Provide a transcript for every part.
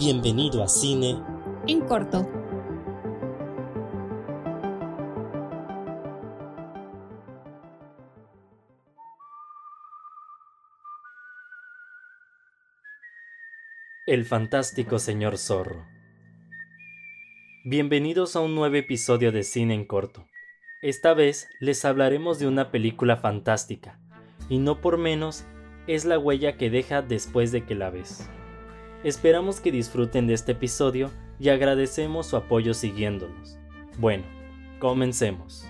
Bienvenido a Cine en corto. El fantástico señor zorro. Bienvenidos a un nuevo episodio de Cine en corto. Esta vez les hablaremos de una película fantástica, y no por menos es la huella que deja después de que la ves. Esperamos que disfruten de este episodio y agradecemos su apoyo siguiéndonos. Bueno, comencemos.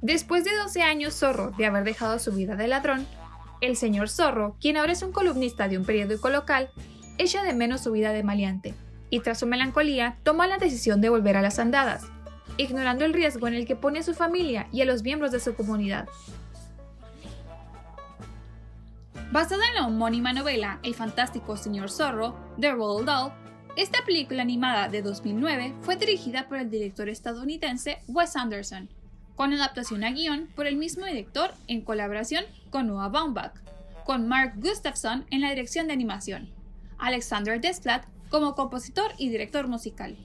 Después de 12 años Zorro de haber dejado su vida de ladrón, el señor Zorro, quien ahora es un columnista de un periódico local, echa de menos su vida de maleante, y tras su melancolía toma la decisión de volver a las andadas, ignorando el riesgo en el que pone a su familia y a los miembros de su comunidad. Basada en la homónima novela El fantástico señor zorro de Roald Dahl, esta película animada de 2009 fue dirigida por el director estadounidense Wes Anderson, con adaptación a guion por el mismo director en colaboración con Noah Baumbach, con Mark Gustafson en la dirección de animación, Alexander Desplat como compositor y director musical.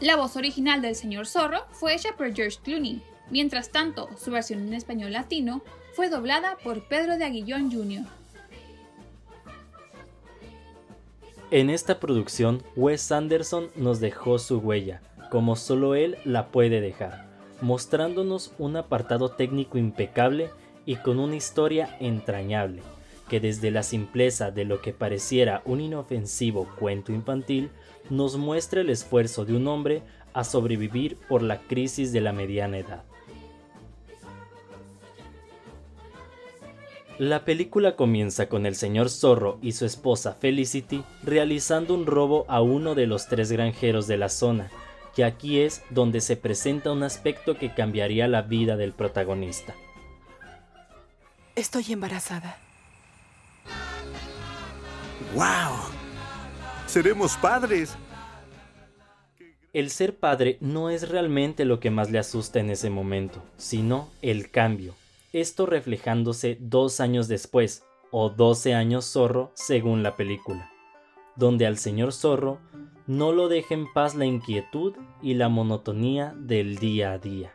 La voz original del señor zorro fue hecha por George Clooney, mientras tanto su versión en español latino fue doblada por Pedro de Aguillón Jr. En esta producción, Wes Anderson nos dejó su huella, como solo él la puede dejar, mostrándonos un apartado técnico impecable y con una historia entrañable, que desde la simpleza de lo que pareciera un inofensivo cuento infantil, nos muestra el esfuerzo de un hombre a sobrevivir por la crisis de la mediana edad. La película comienza con el señor Zorro y su esposa Felicity realizando un robo a uno de los tres granjeros de la zona, que aquí es donde se presenta un aspecto que cambiaría la vida del protagonista. Estoy embarazada. ¡Wow! ¡Seremos padres! El ser padre no es realmente lo que más le asusta en ese momento, sino el cambio, esto reflejándose dos años después, o 12 años zorro según la película, donde al señor zorro no lo deja en paz la inquietud y la monotonía del día a día.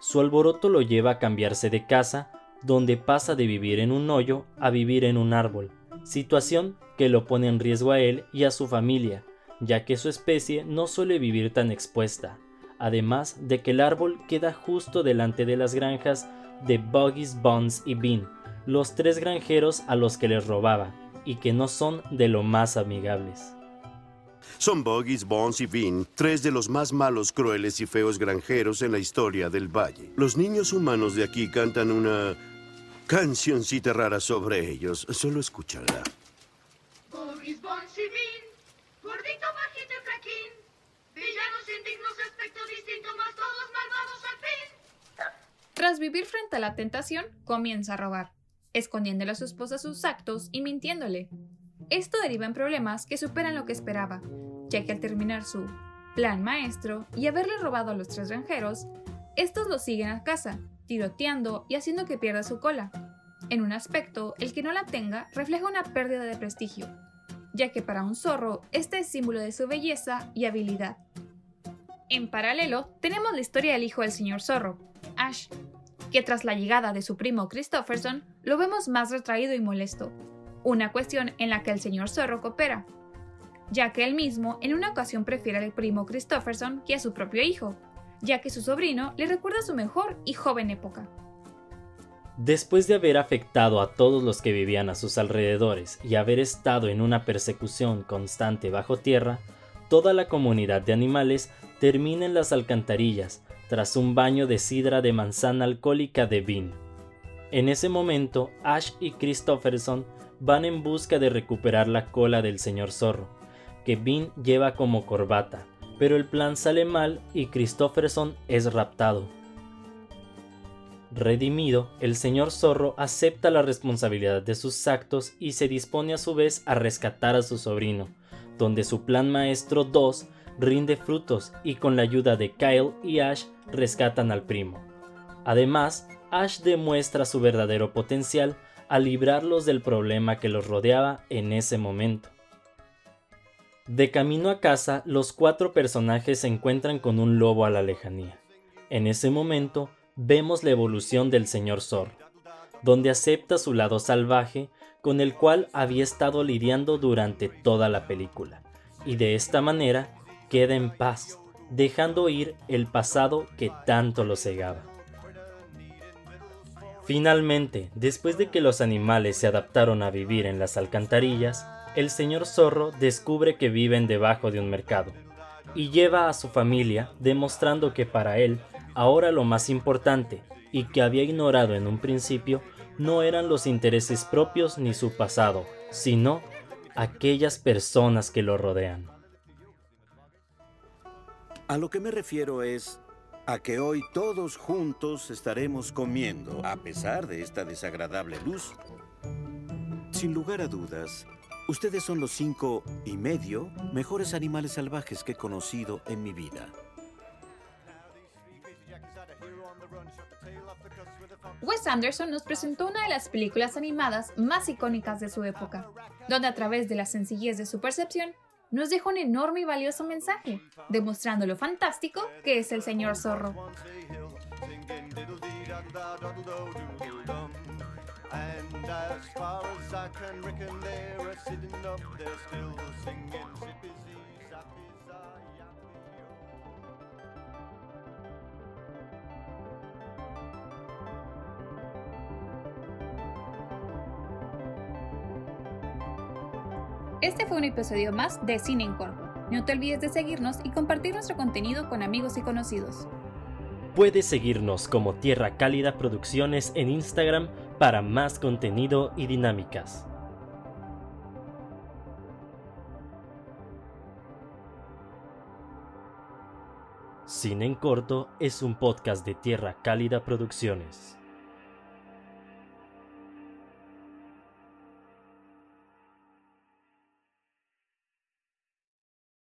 Su alboroto lo lleva a cambiarse de casa, donde pasa de vivir en un hoyo a vivir en un árbol, situación que lo pone en riesgo a él y a su familia, ya que su especie no suele vivir tan expuesta, además de que el árbol queda justo delante de las granjas de Buggies, Bones y Bean, los tres granjeros a los que les robaba, y que no son de lo más amigables. Son Buggies, Bones y Bean, tres de los más malos, crueles y feos granjeros en la historia del valle. Los niños humanos de aquí cantan una cancioncita rara sobre ellos. Solo escúchala. Buggies, Bones y Bean, gordito, bajito y flaquín, villanos indignos, aspecto distinto, más todos malvados al fin. Tras vivir frente a la tentación, comienza a robar, escondiéndole a su esposa sus actos y mintiéndole. Esto deriva en problemas que superan lo que esperaba, ya que al terminar su plan maestro y haberle robado a los tres granjeros, estos lo siguen a casa, tiroteando y haciendo que pierda su cola. En un aspecto, el que no la tenga refleja una pérdida de prestigio, ya que para un zorro este es símbolo de su belleza y habilidad. En paralelo, tenemos la historia del hijo del señor zorro, Ash, que tras la llegada de su primo Christopherson lo vemos más retraído y molesto, una cuestión en la que el señor zorro coopera, ya que él mismo en una ocasión prefiere al primo Christopherson que a su propio hijo, ya que su sobrino le recuerda su mejor y joven época. Después de haber afectado a todos los que vivían a sus alrededores y haber estado en una persecución constante bajo tierra, toda la comunidad de animales termina en las alcantarillas tras un baño de sidra de manzana alcohólica de Bean. En ese momento, Ash y Christopherson van en busca de recuperar la cola del señor zorro, que Bean lleva como corbata, pero el plan sale mal y Christopherson es raptado. Redimido, el señor zorro acepta la responsabilidad de sus actos y se dispone a su vez a rescatar a su sobrino, donde su plan maestro 2 rinde frutos y con la ayuda de Kyle y Ash rescatan al primo. Además, Ash demuestra su verdadero potencial al librarlos del problema que los rodeaba en ese momento. De camino a casa, los cuatro personajes se encuentran con un lobo a la lejanía. En ese momento, vemos la evolución del señor Zorro, donde acepta su lado salvaje con el cual había estado lidiando durante toda la película, y de esta manera queda en paz, dejando ir el pasado que tanto lo cegaba. Finalmente, después de que los animales se adaptaron a vivir en las alcantarillas, el señor zorro descubre que viven debajo de un mercado y lleva a su familia demostrando que para él ahora lo más importante y que había ignorado en un principio no eran los intereses propios ni su pasado, sino aquellas personas que lo rodean. A lo que me refiero es a que hoy todos juntos estaremos comiendo, a pesar de esta desagradable luz. Sin lugar a dudas, ustedes son los cinco y medio mejores animales salvajes que he conocido en mi vida. Wes Anderson nos presentó una de las películas animadas más icónicas de su época, donde a través de la sencillez de su percepción nos dejó un enorme y valioso mensaje, demostrando lo fantástico que es el señor zorro. Este fue un episodio más de Cine en Corto. No te olvides de seguirnos y compartir nuestro contenido con amigos y conocidos. Puedes seguirnos como Tierra Cálida Producciones en Instagram para más contenido y dinámicas. Cine en Corto es un podcast de Tierra Cálida Producciones.